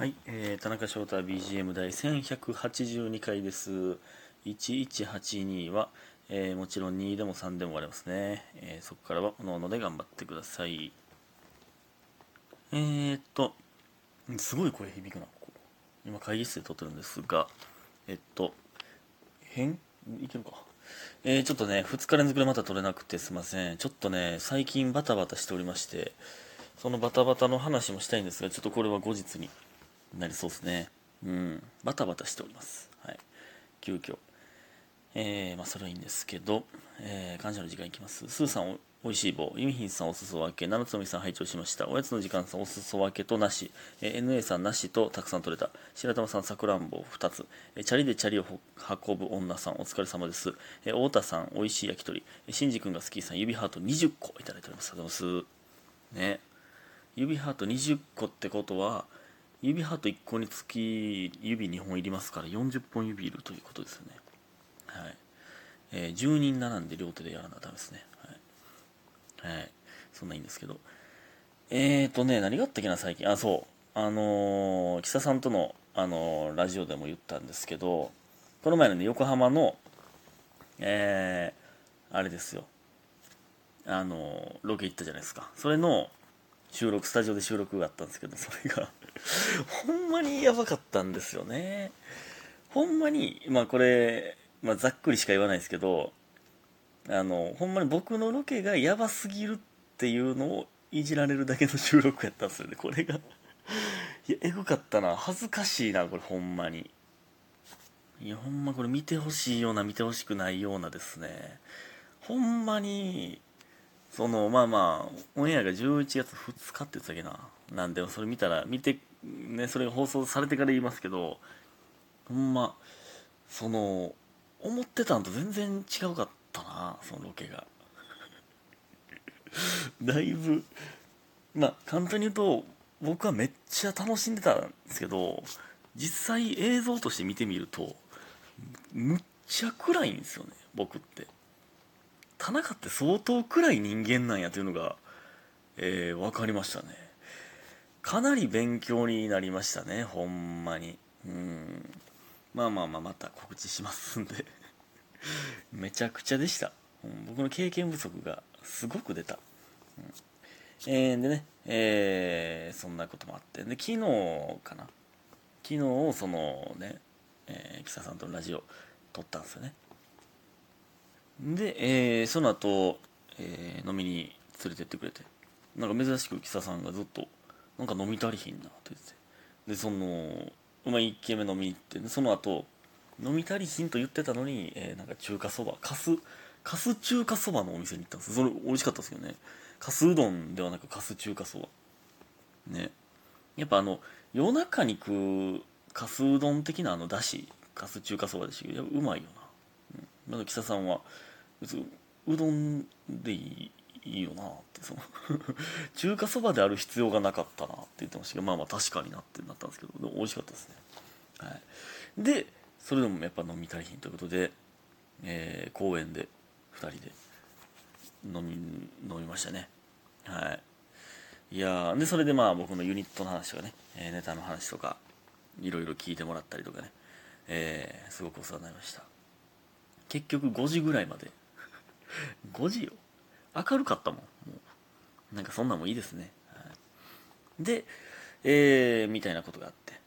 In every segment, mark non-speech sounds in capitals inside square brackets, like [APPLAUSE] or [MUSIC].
はい、えー、田中翔太 BGM 第1182回です。1182は、えーもちろん2でも3でもありますね。えーそこからは、おのので頑張ってください。えーっと、すごい声響くな、ここ。今会議室で撮ってるんですが、えっと、変いけるか。えー、ちょっとね、2日連続でまた撮れなくてすいません。ちょっとね、最近バタバタしておりまして、そのバタバタの話もしたいんですが、ちょっとこれは後日になりそうですね。うん、バタバタしております。はい。急遽。えー、まあ、それはいいんですけど、えー、感謝の時間いきます。スーさんお、おいしい棒。ユミヒンさん、おすそ分け。七つのみさん、拝聴しました。おやつの時間さん、おすそ分けとなし。えー NA さん、なしとたくさん取れた。白玉さん、さくらんぼ2つ。えーチャリでチャリをほ運ぶ女さん、お疲れ様です。えー太田さん、おいしい焼き鳥。えーしんじくんが好きさん、指ハート20個いただいております。ありがとうございます。ね。指ハート20個ってことは指ハート1個につき指2本いりますから40本指いるということですよね。はい、えー10人並んで両手でやらなダメですね。はい、はい、そんないいんですけど。えーとね何があったっけな最近。あそう。あのー、木佐さんとの、あのーラジオでも言ったんですけどこの前のね横浜のえー、あれですよ。あのーロケ行ったじゃないですか。それの収録スタジオで収録があったんですけどそれが。ほんまにやばかったんですよね。ほんまにまあこれ、まあ、ざっくりしか言わないですけどあのほんまに僕のロケがやばすぎるっていうのをいじられるだけの収録やったんですよね。これが。いやエグかったな。恥ずかしいなこれほんまに。いやほんまこれ見てほしいような見てほしくないようなですね。ほんまにそのまあまあオンエアが11月2日って言ってたっけな。なんでそれ見たら見てねそれが放送されてから言いますけどほんまその思ってたんと全然違うかったなそのロケが。[LAUGHS] だいぶまあ簡単に言うと僕はめっちゃ楽しんでたんですけど実際映像として見てみるとむっちゃ暗いんですよね僕って。田中って相当暗い人間なんやというのが、えー分かりましたね。かなり勉強になりましたねほんまに。うん。まあまあまあまた告知しますんで。[LAUGHS] めちゃくちゃでした、うん僕の経験不足がすごく出た、うん。えーでね、えーそんなこともあって。で昨日かな。昨日そのね、えー、木佐さんとのラジオ撮ったんですよね。で、えーその後、えー飲みに連れてってくれて。なんか珍しく木佐さんがずっと「なんか飲み足りひんな」って言ってでそのまあ1軒目飲み行ってその後飲み足りひんと言ってたのに、えーなんか中華そばかすかす中華そばのお店に行ったんですそれ美味しかったですけどね。かすうどんではなくかす中華そば。ね。やっぱあの夜中に食うかすうどん的なあのだしかす中華そばでしたけどやっぱうまいよな、うん、まだ木佐さんは別にうどんでいい？いいよなってその [LAUGHS] 中華そばである必要がなかったなって言ってましたけどまあまあ確かになってなったんですけどでも美味しかったですね、はい、でそれでもやっぱ飲み足りひんということで、えー公園で2人で飲み飲みましたね。はい。いやでそれでまあ僕のユニットの話とかね、えーネタの話とかいろいろ聞いてもらったりとかね、えーすごくお世話になりました。結局5時ぐらいまで。[LAUGHS] 5時よ？明るかったもん。もなんかそんなんもいいですね、はい、でえーみたいなことがあって。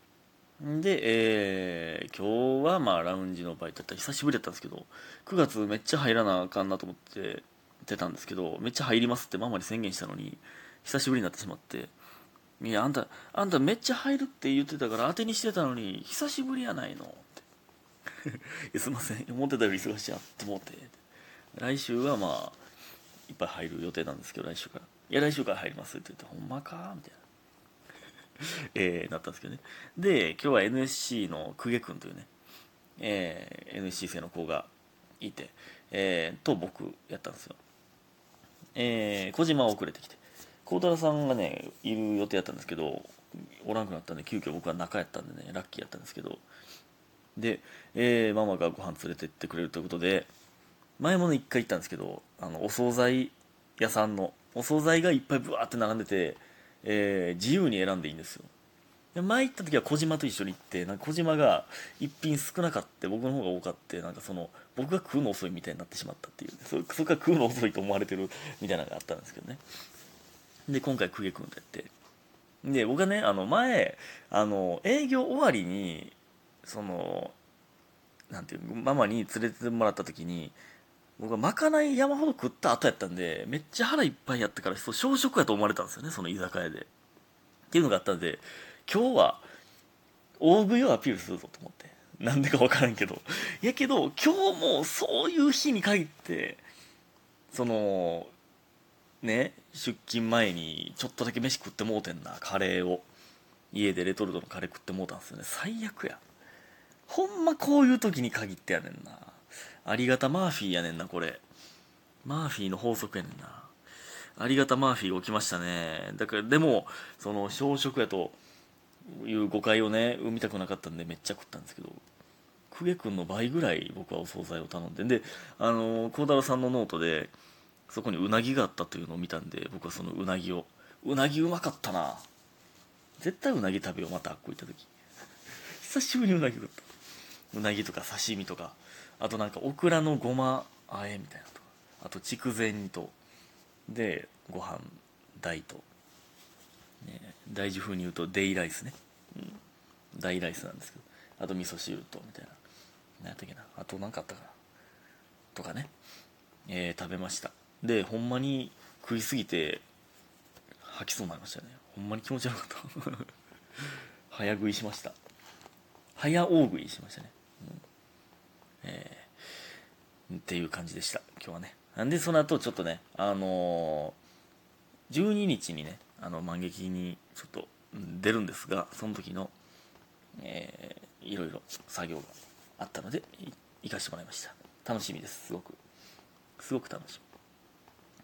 で、えー今日はまあラウンジのバイトだった。久しぶりだったんですけど9月めっちゃ入らなあかんなと思って出たんですけどめっちゃ入りますってママに宣言したのに久しぶりになってしまって。いやあんたあんためっちゃ入るって言ってたから当てにしてたのに久しぶりやないの。って。[LAUGHS] いすいません。思ってたより忙しいやって思って。来週はまあいっぱい入る予定なんですけど来週から「いや来週から入ります」って言って「ほんまか?」みたいな。[LAUGHS] えーなったんですけどね。で今日は NSC の公家君というね、えー NSC 生の子がいて、えーと僕やったんですよ。えー小島は遅れてきて。孝太郎さんがねいる予定やったんですけどおらんくなったんで急遽僕は中やったんでねラッキーやったんですけど。で、えーママがご飯連れてってくれるということで前もね一回行ったんですけどあのお惣菜屋さんのお惣菜がいっぱいブワーって並んでて、えー自由に選んでいいんですよ。で前行った時は小島と一緒に行ってなんか小島が一品少なかって僕の方が多かってなんかその僕が食うの遅いみたいになってしまったっていうそそこから食うの遅いと思われてるみたいなのがあったんですけどね。で今回公家君とやって。で僕はねあの前あの営業終わりにそのなんていうママに連れてもらった時に僕はまかない山ほど食った後やったんでめっちゃ腹いっぱいやったからそう小食やと思われたんですよねその居酒屋で。っていうのがあったんで今日は大食いをアピールするぞと思って。なんでか分からんけど。やけど今日もそういう日に限ってそのね出勤前にちょっとだけ飯食ってもうてんなカレーを。家でレトルトのカレー食ってもうたんですよね。最悪や。ほんまこういう時に限ってやねんな。ありがたマーフィーやねんなこれ。マーフィーの法則やねんな。ありがたマーフィーが起きましたね。だからでもその小食やという誤解をね生みたくなかったんでめっちゃ食ったんですけど久家君の倍ぐらい僕はお惣菜を頼んで。であの孝太郎さんのノートでそこにうなぎがあったというのを見たんで僕はそのうなぎをうなぎうまかったな絶対うなぎ食べようまたあっこ行った時。[LAUGHS] 久しぶりにうなぎ食った。うなぎとか刺身とか。あとなんかオクラのごまあえみたいなとかあと筑前煮とでご飯大と。ね、大事風に言うとデイライスね、うん、大ライスなんですけど。あと味噌汁とみたいな。何やったっけな。あと何かあったかな。とかね、えー、食べました。でほんまに食いすぎて吐きそうになりましたね。ほんまに気持ち悪かった。[LAUGHS] 早食いしました。早大食いしましたね、えー、っていう感じでした。今日はね。なんでその後ちょっとねあのー、12日にねあの満劇にちょっと出るんですがその時の、えー、いろいろ作業があったので行かしてもらいました。楽しみです。すごく。すごく楽しみ。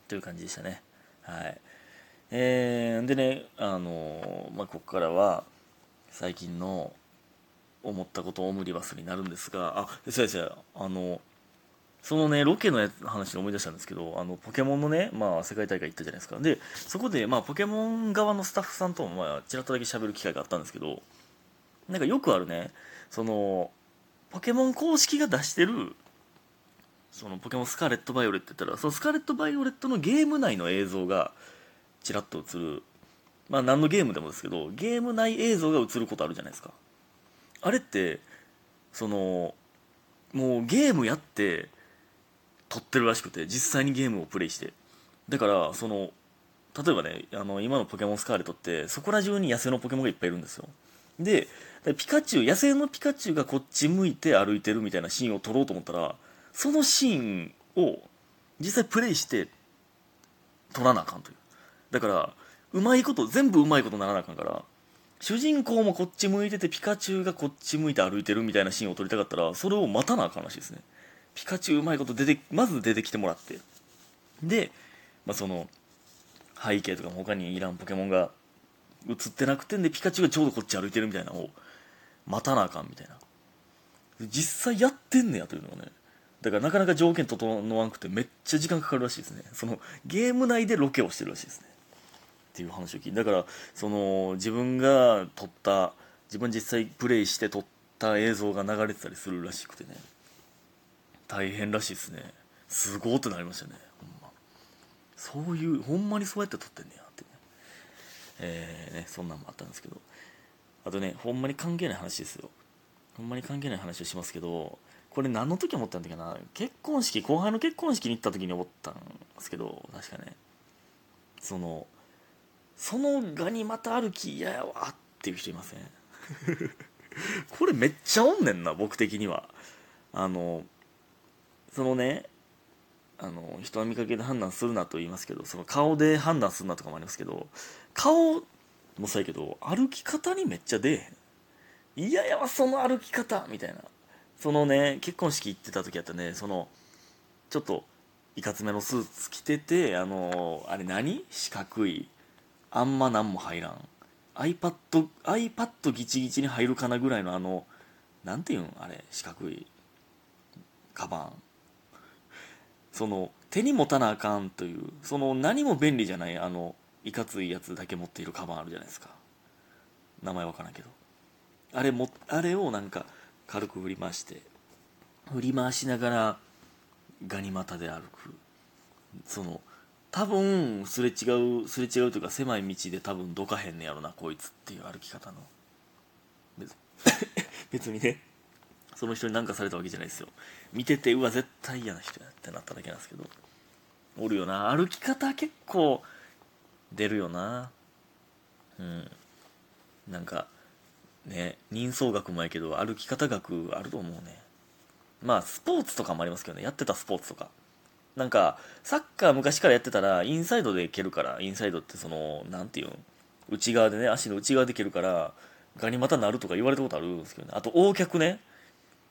という感じでしたね。はい。えー、でねあのまあここからは最近の思ったことオムニバスになるんですがあそうですあのそのね、ロケの話で思い出したんですけど、あの、ポケモンのね、まあ、世界大会行ったじゃないですか。で、そこで、まあ、ポケモン側のスタッフさんとも、まあ、ちらっとだけ喋る機会があったんですけど、なんかよくあるね、その、ポケモン公式が出してる、その、ポケモンスカーレット・バイオレットって言ったら、そのスカーレット・バイオレットのゲーム内の映像が、ちらっと映る。まあ、何のゲームでもですけど、ゲーム内映像が映ることあるじゃないですか。あれって、その、もうゲームやって、撮ってるらしくて実際にゲームをプレイして。だからその例えばねあの今のポケモンスカーレットってそこら中に野生のポケモンがいっぱいいるんですよ。でピカチュウ野生のピカチュウがこっち向いて歩いてるみたいなシーンを撮ろうと思ったらそのシーンを実際プレイして撮らなあかんという。だからうまいこと全部うまいことならなあかんから主人公もこっち向いててピカチュウがこっち向いて歩いてるみたいなシーンを撮りたかったらそれを待たなあかんらしいですね。ピカチュウうまいこと出てまず出てきてもらって。で、まあ、その背景とかも他にいらんポケモンが映ってなくてんでピカチュウがちょうどこっち歩いてるみたいなのを待たなあかんみたいな。実際やってんねやというのがねだからなかなか条件整わんくてめっちゃ時間かかるらしいですね。そのゲーム内でロケをしてるらしいですね。っていう話を聞いてだからその自分が撮った自分実際プレイして撮った映像が流れてたりするらしくてね。大変らしいですね。すごーってなりましたねほんま。そういうほんまにそうやって撮ってんねやってね。えーねそんなんもあったんですけど。あとねほんまに関係ない話ですよ。ほんまに関係ない話をしますけどこれ何の時思ったんだっけな。結婚式後輩の結婚式に行った時に思ったんですけど確かね。そのそのガニ股歩き嫌やわっていう人いません？[LAUGHS] これめっちゃおんねんな僕的には。あのそのねあの人は見かけで判断するなと言いますけどその顔で判断するなとかもありますけど顔もそうやけど歩き方にめっちゃ出えへん。いややわその歩き方みたいな。そのね結婚式行ってた時やったね。そのちょっといかつめのスーツ着ててあのあれ何？四角いあんま何も入らん。iPad, iPad ギチギチに入るかなぐらいのあのなんていうん？あれ四角いカバン。その手に持たなあかんというその何も便利じゃないあのいかついやつだけ持っているカバンあるじゃないですか。名前わからんけど。あれもあれをなんか軽く振り回して振り回しながらガニ股で歩く。その多分すれ違うすれ違うというか狭い道で多分どかへんねやろなこいつっていう歩き方の。別 [LAUGHS] 別にね。その人に何かされたわけじゃないですよ。見ててうわ絶対嫌な人やってなっただけなんですけど。おるよな。歩き方結構出るよな。うん。なんかね人相学もやけど歩き方学あると思うね。まあスポーツとかもありますけどね。やってたスポーツとかなんかサッカー昔からやってたらインサイドで蹴るからインサイドってその何て言うん内側でね足の内側で蹴るからガニ股なるとか言われたことあるんですけどね。あと横脚ね。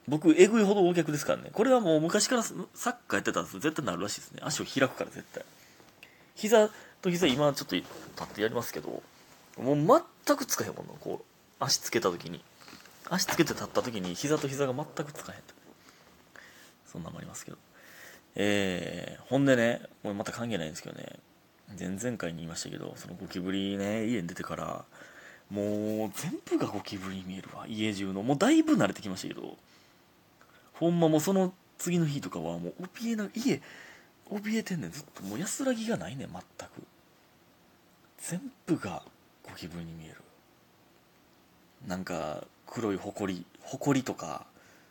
僕えぐいほど横脚ですからね。これはもう昔からサッカーやってたんです絶対なるらしいですね。足を開くから絶対。膝と膝今ちょっと立ってやりますけどもう全くつかへんもんなこう足つけた時に。足つけて立った時に膝と膝が全くつかへんと。そんなのもありますけど。えー、ほんでねこれまた関係ないんですけどね前々回に言いましたけどそのゴキブリね家に出てからもう全部がゴキブリに見えるわ家中の。もうだいぶ慣れてきましたけどほんまもうその次の日とかはもう怯えな家怯えてんねん。ずっともう安らぎがないねん全く。全部がゴキブリに見える。なんか黒いほこりほこりとか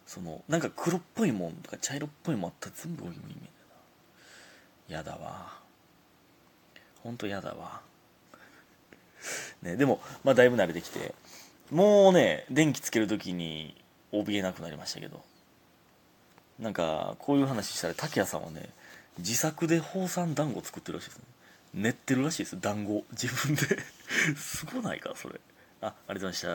そのなんか黒っぽいもんとか茶色っぽいもんあったら全部ゴキブリに見えるな。やだわ。ほんとやだわ。ねでもまあだいぶ慣れてきて。もうね電気つけるときに怯えなくなりましたけど。なんかこういう話したら竹谷さんはね自作で宝山団子作ってるらしいですね。練ってるらしいです。団子。自分で。[LAUGHS] すごないかそれ。あありがとうございました。